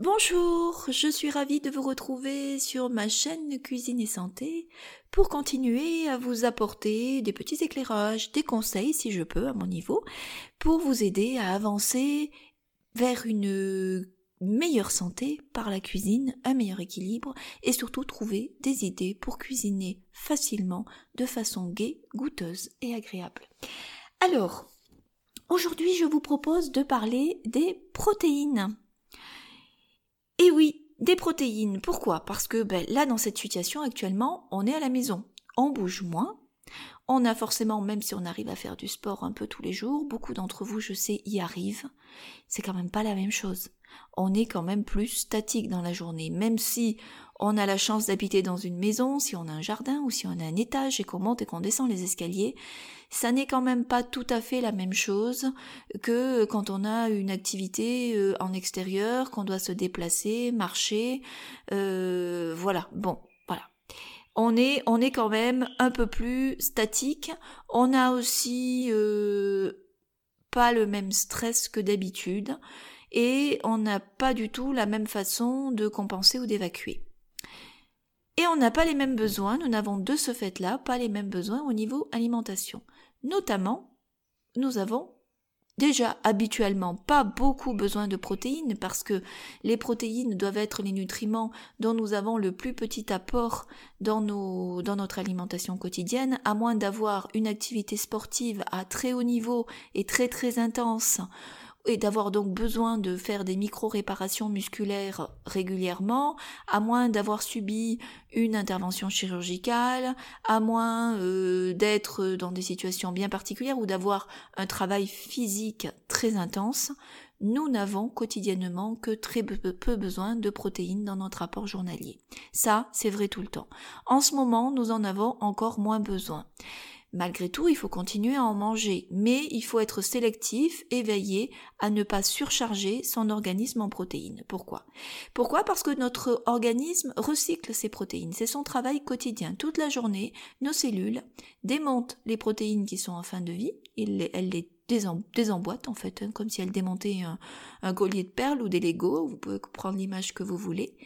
Bonjour, je suis ravie de vous retrouver sur ma chaîne Cuisine et Santé pour continuer à vous apporter des petits éclairages, des conseils si je peux à mon niveau, pour vous aider à avancer vers une meilleure santé par la cuisine, un meilleur équilibre et surtout trouver des idées pour cuisiner facilement de façon gaie, goûteuse et agréable. Alors, aujourd'hui je vous propose de parler des protéines. Et oui, des protéines. Pourquoi? Parce que ben, là, dans cette situation actuellement, on est à la maison. On bouge moins. On a forcément, même si on arrive à faire du sport un peu tous les jours, beaucoup d'entre vous, je sais, y arrivent. C'est quand même pas la même chose. On est quand même plus statique dans la journée, même si on a la chance d'habiter dans une maison, si on a un jardin ou si on a un étage et qu'on monte et qu'on descend les escaliers, ça n'est quand même pas tout à fait la même chose que quand on a une activité euh, en extérieur, qu'on doit se déplacer, marcher, euh, voilà. Bon, voilà. On est, on est quand même un peu plus statique. On a aussi euh, pas le même stress que d'habitude et on n'a pas du tout la même façon de compenser ou d'évacuer. Et on n'a pas les mêmes besoins, nous n'avons de ce fait-là pas les mêmes besoins au niveau alimentation. Notamment, nous avons déjà habituellement pas beaucoup besoin de protéines parce que les protéines doivent être les nutriments dont nous avons le plus petit apport dans, dans notre alimentation quotidienne, à moins d'avoir une activité sportive à très haut niveau et très très intense et d'avoir donc besoin de faire des micro-réparations musculaires régulièrement, à moins d'avoir subi une intervention chirurgicale, à moins euh, d'être dans des situations bien particulières ou d'avoir un travail physique très intense, nous n'avons quotidiennement que très peu besoin de protéines dans notre apport journalier. Ça, c'est vrai tout le temps. En ce moment, nous en avons encore moins besoin. Malgré tout, il faut continuer à en manger, mais il faut être sélectif et à ne pas surcharger son organisme en protéines. Pourquoi? Pourquoi? Parce que notre organisme recycle ses protéines. C'est son travail quotidien. Toute la journée, nos cellules démontent les protéines qui sont en fin de vie, désemboîte en fait, hein, comme si elle démontait un, collier de perles ou des Legos, vous pouvez prendre l'image que vous voulez,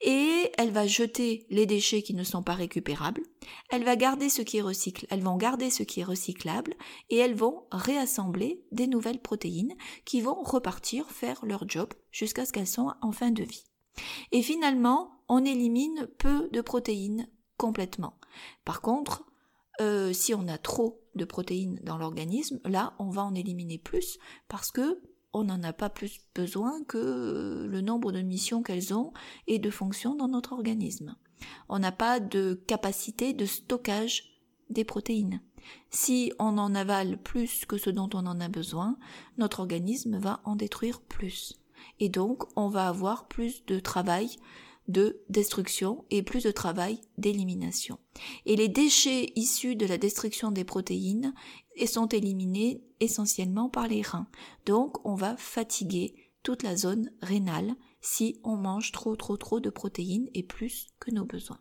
et elle va jeter les déchets qui ne sont pas récupérables, elle va garder ce qui est elles vont garder ce qui est recyclable, et elles vont réassembler des nouvelles protéines qui vont repartir faire leur job jusqu'à ce qu'elles soient en fin de vie. Et finalement, on élimine peu de protéines complètement. Par contre, euh, si on a trop de protéines dans l'organisme, là, on va en éliminer plus parce que on n'en a pas plus besoin que euh, le nombre de missions qu'elles ont et de fonctions dans notre organisme. On n'a pas de capacité de stockage des protéines. Si on en avale plus que ce dont on en a besoin, notre organisme va en détruire plus. Et donc, on va avoir plus de travail de destruction et plus de travail d'élimination. Et les déchets issus de la destruction des protéines sont éliminés essentiellement par les reins. Donc on va fatiguer toute la zone rénale si on mange trop trop trop de protéines et plus que nos besoins.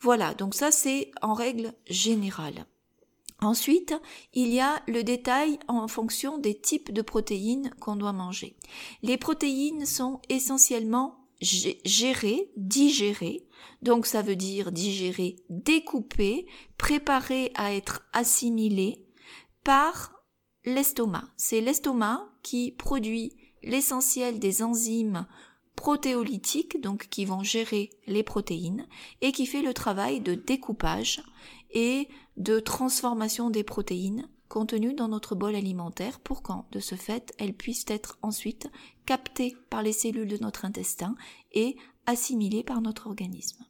Voilà, donc ça c'est en règle générale. Ensuite, il y a le détail en fonction des types de protéines qu'on doit manger. Les protéines sont essentiellement gérer, digérer. Donc ça veut dire digérer, découper, préparer à être assimilé par l'estomac. C'est l'estomac qui produit l'essentiel des enzymes protéolytiques, donc qui vont gérer les protéines, et qui fait le travail de découpage et de transformation des protéines contenues dans notre bol alimentaire pour qu'en de ce fait elles puissent être ensuite captées par les cellules de notre intestin et assimilées par notre organisme.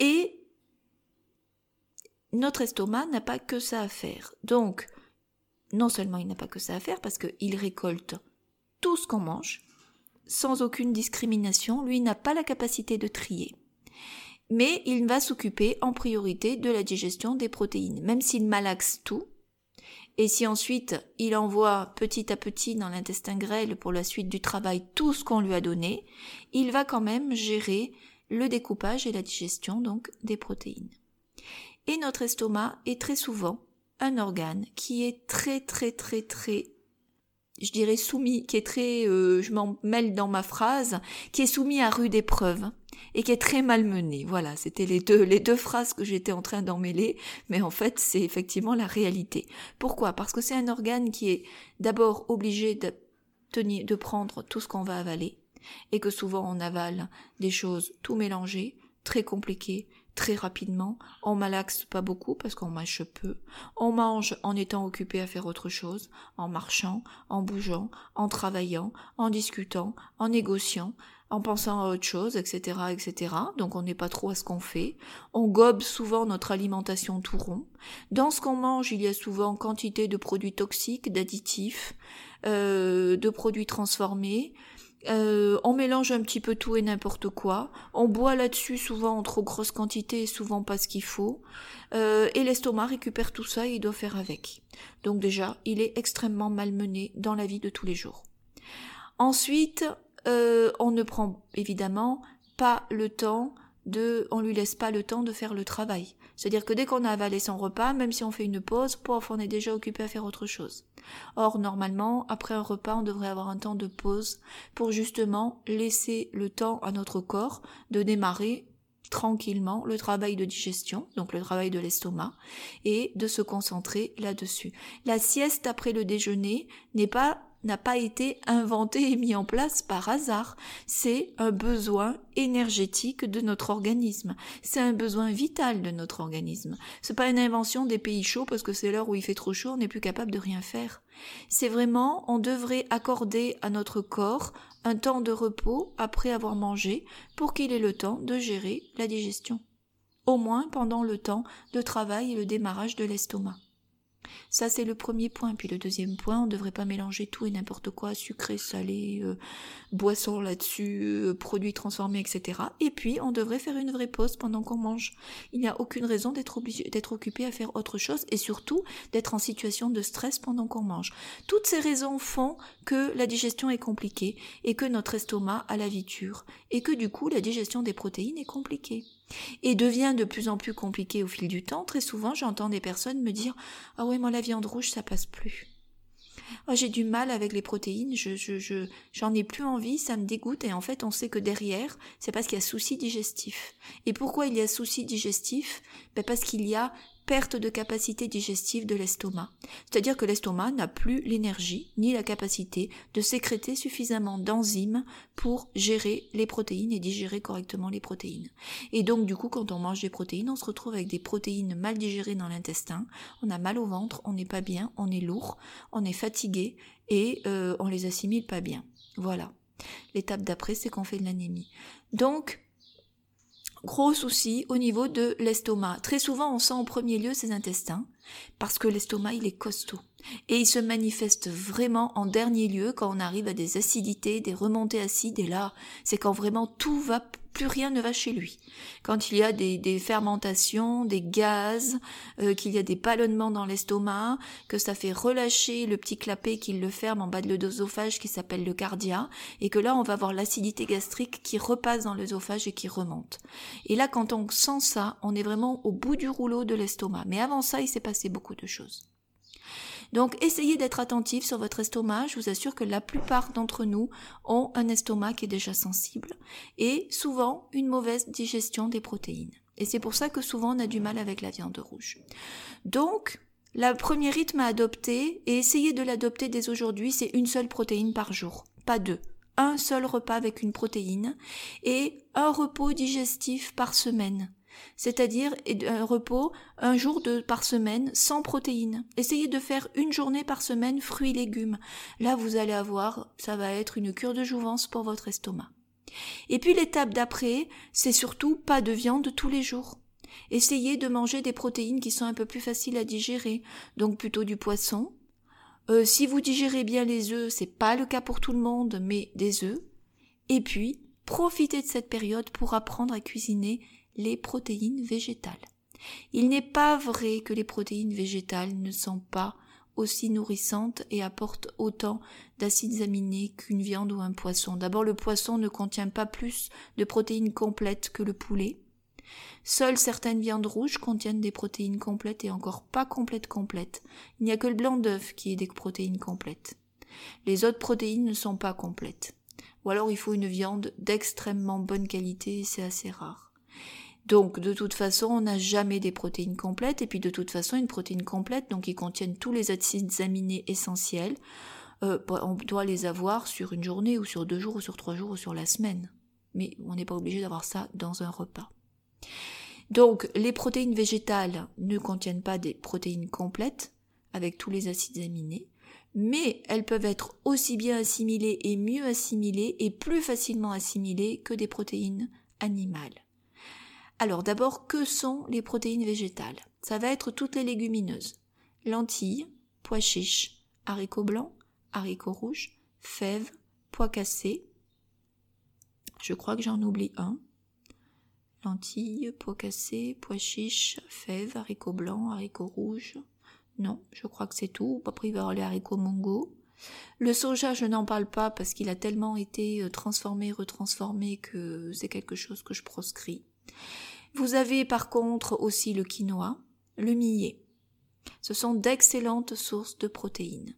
Et notre estomac n'a pas que ça à faire. Donc, non seulement il n'a pas que ça à faire parce qu'il récolte tout ce qu'on mange, sans aucune discrimination, lui n'a pas la capacité de trier mais il va s'occuper en priorité de la digestion des protéines, même s'il malaxe tout. Et si ensuite il envoie petit à petit dans l'intestin grêle pour la suite du travail tout ce qu'on lui a donné, il va quand même gérer le découpage et la digestion donc des protéines. Et notre estomac est très souvent un organe qui est très très très très je dirais soumis, qui est très, euh, je m'en mêle dans ma phrase, qui est soumis à rude épreuve et qui est très malmené. Voilà, c'était les deux, les deux phrases que j'étais en train d'emmêler, mais en fait, c'est effectivement la réalité. Pourquoi? Parce que c'est un organe qui est d'abord obligé de tenir, de prendre tout ce qu'on va avaler, et que souvent on avale des choses tout mélangées, très compliquées, très rapidement, on malaxe pas beaucoup parce qu'on mâche peu, on mange en étant occupé à faire autre chose, en marchant, en bougeant, en travaillant, en discutant, en négociant, en pensant à autre chose, etc., etc. Donc on n'est pas trop à ce qu'on fait. On gobe souvent notre alimentation tout rond. Dans ce qu'on mange, il y a souvent quantité de produits toxiques, d'additifs, euh, de produits transformés, euh, on mélange un petit peu tout et n'importe quoi. On boit là-dessus souvent en trop grosse quantité et souvent pas ce qu'il faut. Euh, et l'estomac récupère tout ça et il doit faire avec. Donc déjà, il est extrêmement malmené dans la vie de tous les jours. Ensuite, euh, on ne prend évidemment pas le temps de, on lui laisse pas le temps de faire le travail. C'est-à-dire que dès qu'on a avalé son repas, même si on fait une pause, pof, on est déjà occupé à faire autre chose. Or, normalement, après un repas, on devrait avoir un temps de pause pour justement laisser le temps à notre corps de démarrer tranquillement le travail de digestion, donc le travail de l'estomac, et de se concentrer là-dessus. La sieste après le déjeuner n'est pas n'a pas été inventé et mis en place par hasard. C'est un besoin énergétique de notre organisme. C'est un besoin vital de notre organisme. C'est pas une invention des pays chauds parce que c'est l'heure où il fait trop chaud, on n'est plus capable de rien faire. C'est vraiment, on devrait accorder à notre corps un temps de repos après avoir mangé pour qu'il ait le temps de gérer la digestion. Au moins pendant le temps de travail et le démarrage de l'estomac. Ça, c'est le premier point. Puis le deuxième point, on ne devrait pas mélanger tout et n'importe quoi, sucré, salé, euh, boisson là-dessus, euh, produits transformés, etc. Et puis, on devrait faire une vraie pause pendant qu'on mange. Il n'y a aucune raison d'être d'être occupé à faire autre chose et surtout d'être en situation de stress pendant qu'on mange. Toutes ces raisons font que la digestion est compliquée et que notre estomac a la vie dure et que du coup, la digestion des protéines est compliquée et devient de plus en plus compliqué au fil du temps. Très souvent, j'entends des personnes me dire Ah ouais, moi la viande rouge, ça passe plus. J'ai du mal avec les protéines, je, je, j'en ai plus envie, ça me dégoûte, et en fait, on sait que derrière, c'est parce qu'il y a souci digestif. Et pourquoi il y a souci digestif? Ben Parce qu'il y a perte de capacité digestive de l'estomac. C'est-à-dire que l'estomac n'a plus l'énergie ni la capacité de sécréter suffisamment d'enzymes pour gérer les protéines et digérer correctement les protéines. Et donc du coup quand on mange des protéines, on se retrouve avec des protéines mal digérées dans l'intestin, on a mal au ventre, on n'est pas bien, on est lourd, on est fatigué et euh, on les assimile pas bien. Voilà. L'étape d'après, c'est qu'on fait de l'anémie. Donc, gros souci au niveau de l'estomac. Très souvent, on sent en premier lieu ses intestins, parce que l'estomac, il est costaud. Et il se manifeste vraiment en dernier lieu quand on arrive à des acidités, des remontées acides, et là, c'est quand vraiment tout va plus rien ne va chez lui. Quand il y a des, fermentations, des gaz, euh, qu'il y a des ballonnements dans l'estomac, que ça fait relâcher le petit clapet qui le ferme en bas de l'œsophage qui s'appelle le cardia, et que là on va avoir l'acidité gastrique qui repasse dans l'œsophage et qui remonte. Et là quand on sent ça, on est vraiment au bout du rouleau de l'estomac. Mais avant ça, il s'est passé beaucoup de choses. Donc essayez d'être attentif sur votre estomac. Je vous assure que la plupart d'entre nous ont un estomac qui est déjà sensible et souvent une mauvaise digestion des protéines. Et c'est pour ça que souvent on a du mal avec la viande rouge. Donc, le premier rythme à adopter, et essayez de l'adopter dès aujourd'hui, c'est une seule protéine par jour, pas deux. Un seul repas avec une protéine et un repos digestif par semaine c'est-à-dire un repos un jour par semaine sans protéines. Essayez de faire une journée par semaine fruits et légumes. Là, vous allez avoir, ça va être une cure de jouvence pour votre estomac. Et puis l'étape d'après, c'est surtout pas de viande tous les jours. Essayez de manger des protéines qui sont un peu plus faciles à digérer, donc plutôt du poisson. Euh, si vous digérez bien les œufs, c'est pas le cas pour tout le monde, mais des œufs. Et puis, profitez de cette période pour apprendre à cuisiner les protéines végétales. Il n'est pas vrai que les protéines végétales ne sont pas aussi nourrissantes et apportent autant d'acides aminés qu'une viande ou un poisson. D'abord, le poisson ne contient pas plus de protéines complètes que le poulet. Seules certaines viandes rouges contiennent des protéines complètes et encore pas complètes complètes. Il n'y a que le blanc d'œuf qui ait des protéines complètes. Les autres protéines ne sont pas complètes. Ou alors il faut une viande d'extrêmement bonne qualité, c'est assez rare. Donc de toute façon, on n'a jamais des protéines complètes, et puis de toute façon, une protéine complète, donc qui contiennent tous les acides aminés essentiels, euh, on doit les avoir sur une journée, ou sur deux jours, ou sur trois jours, ou sur la semaine. Mais on n'est pas obligé d'avoir ça dans un repas. Donc les protéines végétales ne contiennent pas des protéines complètes, avec tous les acides aminés, mais elles peuvent être aussi bien assimilées et mieux assimilées et plus facilement assimilées que des protéines animales. Alors d'abord, que sont les protéines végétales? Ça va être toutes les légumineuses. Lentilles, pois chiches, haricots blancs, haricots rouges, fèves, pois cassés. Je crois que j'en oublie un. Lentilles, pois cassés, pois chiches, fèves, haricots blancs, haricots rouges. Non, je crois que c'est tout. Après, il va y avoir les haricots mongo. Le soja, je n'en parle pas parce qu'il a tellement été euh, transformé, retransformé que c'est quelque chose que je proscris. Vous avez par contre aussi le quinoa, le millet. Ce sont d'excellentes sources de protéines.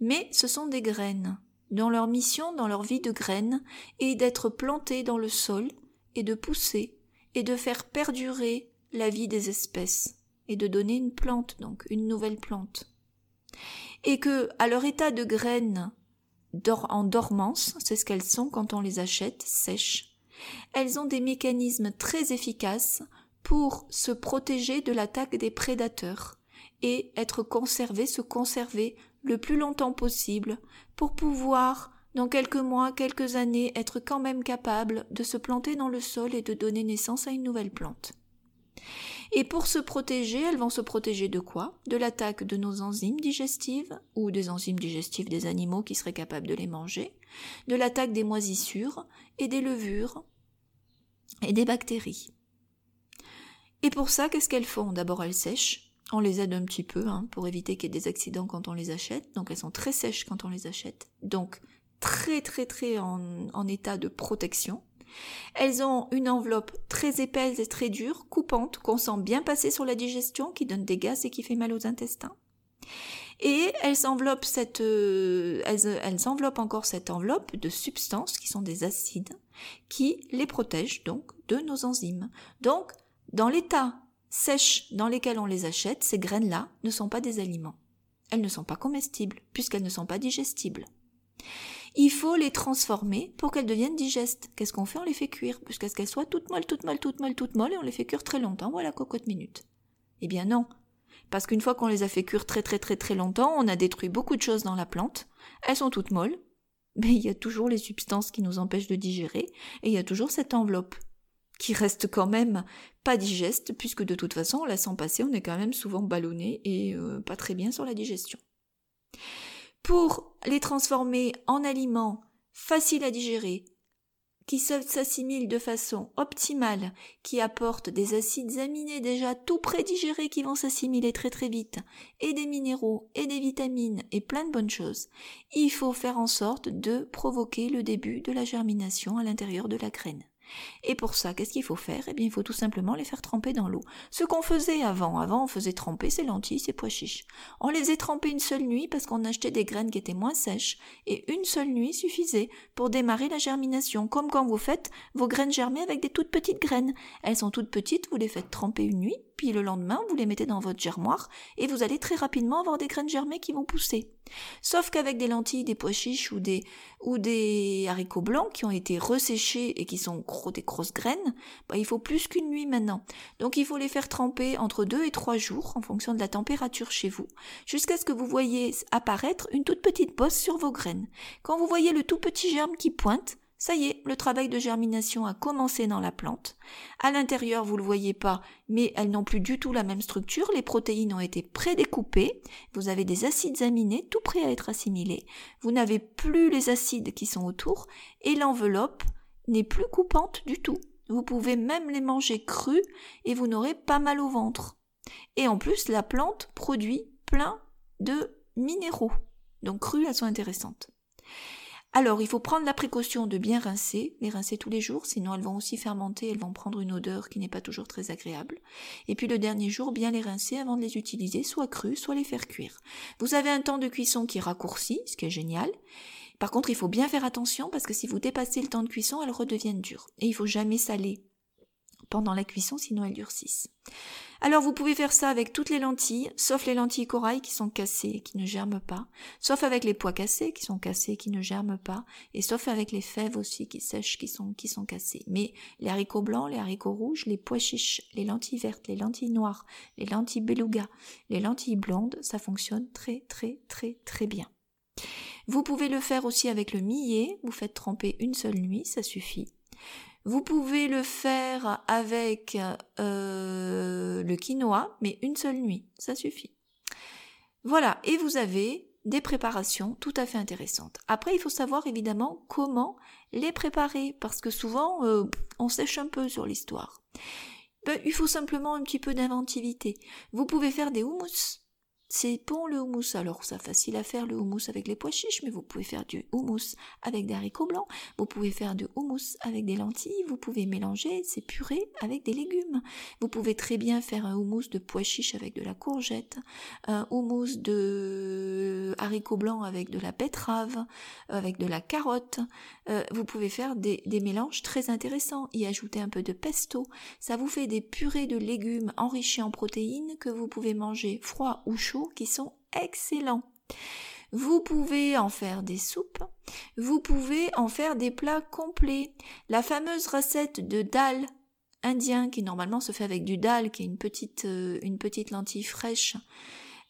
Mais ce sont des graines, dont leur mission dans leur vie de graines est d'être plantées dans le sol et de pousser et de faire perdurer la vie des espèces et de donner une plante, donc une nouvelle plante. Et que, à leur état de graines en dormance, c'est ce qu'elles sont quand on les achète, sèches, elles ont des mécanismes très efficaces pour se protéger de l'attaque des prédateurs et être conservées, se conserver le plus longtemps possible pour pouvoir, dans quelques mois, quelques années, être quand même capables de se planter dans le sol et de donner naissance à une nouvelle plante. Et pour se protéger, elles vont se protéger de quoi? De l'attaque de nos enzymes digestives, ou des enzymes digestives des animaux qui seraient capables de les manger, de l'attaque des moisissures et des levures, et des bactéries. Et pour ça, qu'est-ce qu'elles font? D'abord, elles sèchent. On les aide un petit peu hein, pour éviter qu'il y ait des accidents quand on les achète. Donc, elles sont très sèches quand on les achète. Donc, très très très en, en état de protection. Elles ont une enveloppe très épaisse et très dure, coupante, qu'on sent bien passer sur la digestion, qui donne des gaz et qui fait mal aux intestins. Et elles enveloppent cette, euh, elles, elles enveloppent encore cette enveloppe de substances qui sont des acides qui les protègent donc de nos enzymes. Donc, dans l'état sèche dans lequel on les achète, ces graines-là ne sont pas des aliments. Elles ne sont pas comestibles puisqu'elles ne sont pas digestibles. Il faut les transformer pour qu'elles deviennent digestes. Qu'est-ce qu'on fait? On les fait cuire, jusqu'à ce qu'elles soient toutes molles, toutes molles, toutes molles, toutes molles, et on les fait cuire très longtemps. Voilà, cocotte minute. Eh bien non, parce qu'une fois qu'on les a fait cuire très très très très longtemps, on a détruit beaucoup de choses dans la plante. Elles sont toutes molles, mais il y a toujours les substances qui nous empêchent de digérer, et il y a toujours cette enveloppe qui reste quand même pas digeste, puisque de toute façon, on la sent passer, on est quand même souvent ballonné et euh, pas très bien sur la digestion. Pour les transformer en aliments faciles à digérer, qui s'assimilent de façon optimale, qui apportent des acides aminés déjà tout prédigérés qui vont s'assimiler très très vite, et des minéraux, et des vitamines, et plein de bonnes choses, il faut faire en sorte de provoquer le début de la germination à l'intérieur de la graine. Et pour ça, qu'est-ce qu'il faut faire? Eh bien, il faut tout simplement les faire tremper dans l'eau. Ce qu'on faisait avant. Avant, on faisait tremper ces lentilles, ces pois chiches. On les faisait tremper une seule nuit parce qu'on achetait des graines qui étaient moins sèches. Et une seule nuit suffisait pour démarrer la germination. Comme quand vous faites vos graines germer avec des toutes petites graines. Elles sont toutes petites, vous les faites tremper une nuit, puis le lendemain, vous les mettez dans votre germoire et vous allez très rapidement avoir des graines germées qui vont pousser. Sauf qu'avec des lentilles, des pois chiches ou des, ou des haricots blancs qui ont été resséchés et qui sont gros, des grosses graines, bah, il faut plus qu'une nuit maintenant. Donc il faut les faire tremper entre deux et trois jours en fonction de la température chez vous, jusqu'à ce que vous voyez apparaître une toute petite bosse sur vos graines. Quand vous voyez le tout petit germe qui pointe, ça y est, le travail de germination a commencé dans la plante. À l'intérieur, vous le voyez pas, mais elles n'ont plus du tout la même structure. Les protéines ont été prédécoupées. Vous avez des acides aminés tout prêts à être assimilés. Vous n'avez plus les acides qui sont autour et l'enveloppe n'est plus coupante du tout. Vous pouvez même les manger crus et vous n'aurez pas mal au ventre. Et en plus, la plante produit plein de minéraux. Donc crues, elles sont intéressantes. Alors, il faut prendre la précaution de bien rincer, les rincer tous les jours, sinon elles vont aussi fermenter, elles vont prendre une odeur qui n'est pas toujours très agréable. Et puis le dernier jour, bien les rincer avant de les utiliser, soit crues, soit les faire cuire. Vous avez un temps de cuisson qui raccourcit, ce qui est génial. Par contre, il faut bien faire attention parce que si vous dépassez le temps de cuisson, elles redeviennent dures. Et il faut jamais saler pendant la cuisson, sinon elles durcissent. Alors vous pouvez faire ça avec toutes les lentilles, sauf les lentilles corail qui sont cassées, qui ne germent pas, sauf avec les pois cassés qui sont cassés, qui ne germent pas, et sauf avec les fèves aussi qui sèchent, qui sont, qui sont cassées. Mais les haricots blancs, les haricots rouges, les pois chiches, les lentilles vertes, les lentilles noires, les lentilles beluga, les lentilles blondes, ça fonctionne très très très très bien. Vous pouvez le faire aussi avec le millet, vous faites tremper une seule nuit, ça suffit. Vous pouvez le faire avec euh, le quinoa, mais une seule nuit, ça suffit. Voilà, et vous avez des préparations tout à fait intéressantes. Après, il faut savoir évidemment comment les préparer, parce que souvent, euh, on sèche un peu sur l'histoire. Ben, il faut simplement un petit peu d'inventivité. Vous pouvez faire des houmous c'est bon le houmous. Alors, c'est facile à faire le houmous avec les pois chiches, mais vous pouvez faire du houmous avec des haricots blancs. Vous pouvez faire du houmous avec des lentilles. Vous pouvez mélanger ces purées avec des légumes. Vous pouvez très bien faire un houmous de pois chiches avec de la courgette, un houmous de haricots blancs avec de la betterave, avec de la carotte. Euh, vous pouvez faire des, des mélanges très intéressants. Y ajouter un peu de pesto. Ça vous fait des purées de légumes enrichis en protéines que vous pouvez manger froid ou chaud qui sont excellents. Vous pouvez en faire des soupes, vous pouvez en faire des plats complets. La fameuse recette de dal indien qui normalement se fait avec du dal, qui est une petite, euh, une petite lentille fraîche,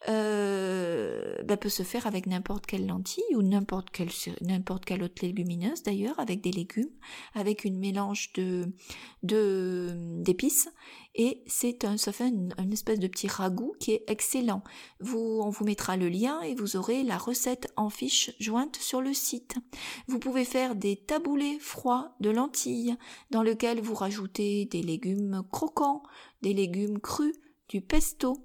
euh, bah, peut se faire avec n'importe quelle lentille ou n'importe quelle autre légumineuse d'ailleurs avec des légumes avec une mélange de de d'épices. Et c'est un ça fait une, espèce de petit ragoût qui est excellent. Vous on vous mettra le lien et vous aurez la recette en fiche jointe sur le site. Vous pouvez faire des taboulés froids de lentilles dans lequel vous rajoutez des légumes croquants des légumes crus du pesto.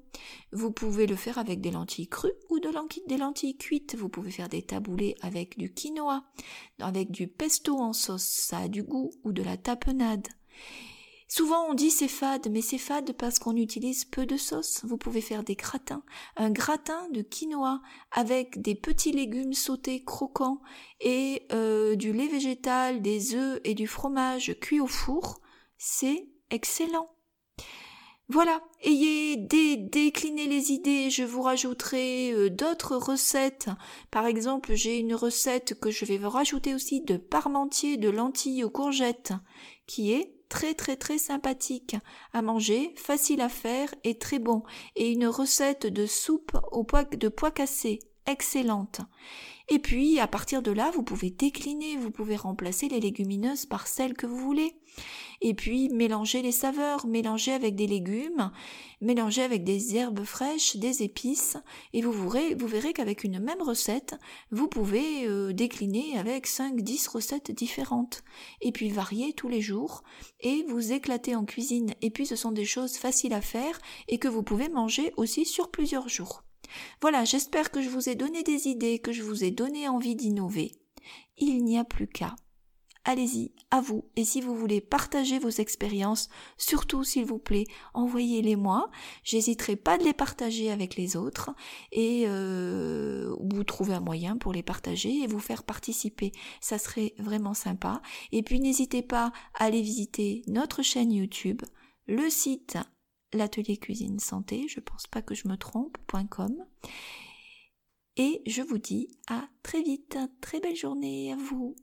Vous pouvez le faire avec des lentilles crues ou de des lentilles cuites. Vous pouvez faire des taboulés avec du quinoa, avec du pesto en sauce, ça a du goût, ou de la tapenade. Souvent on dit c'est fade, mais c'est fade parce qu'on utilise peu de sauce. Vous pouvez faire des gratins. Un gratin de quinoa avec des petits légumes sautés croquants et euh, du lait végétal, des œufs et du fromage cuit au four. C'est excellent. Voilà, ayez dé décliné les idées, je vous rajouterai euh, d'autres recettes. Par exemple, j'ai une recette que je vais vous rajouter aussi de parmentier de lentilles aux courgettes, qui est très très très sympathique à manger, facile à faire et très bon. Et une recette de soupe au pois, de pois cassés, excellente. Et puis, à partir de là, vous pouvez décliner, vous pouvez remplacer les légumineuses par celles que vous voulez. Et puis, mélanger les saveurs, mélanger avec des légumes, mélanger avec des herbes fraîches, des épices, et vous verrez, qu'avec une même recette, vous pouvez euh, décliner avec 5-10 recettes différentes. Et puis, varier tous les jours, et vous éclater en cuisine. Et puis, ce sont des choses faciles à faire, et que vous pouvez manger aussi sur plusieurs jours. Voilà, j'espère que je vous ai donné des idées, que je vous ai donné envie d'innover. Il n'y a plus qu'à. Allez-y, à vous. Et si vous voulez partager vos expériences, surtout s'il vous plaît, envoyez-les moi. J'hésiterai pas de les partager avec les autres et euh, vous trouver un moyen pour les partager et vous faire participer. Ça serait vraiment sympa. Et puis n'hésitez pas à aller visiter notre chaîne YouTube, le site l'atelier cuisine santé, je pense pas que je me trompe.com. Et je vous dis à très vite, très belle journée à vous.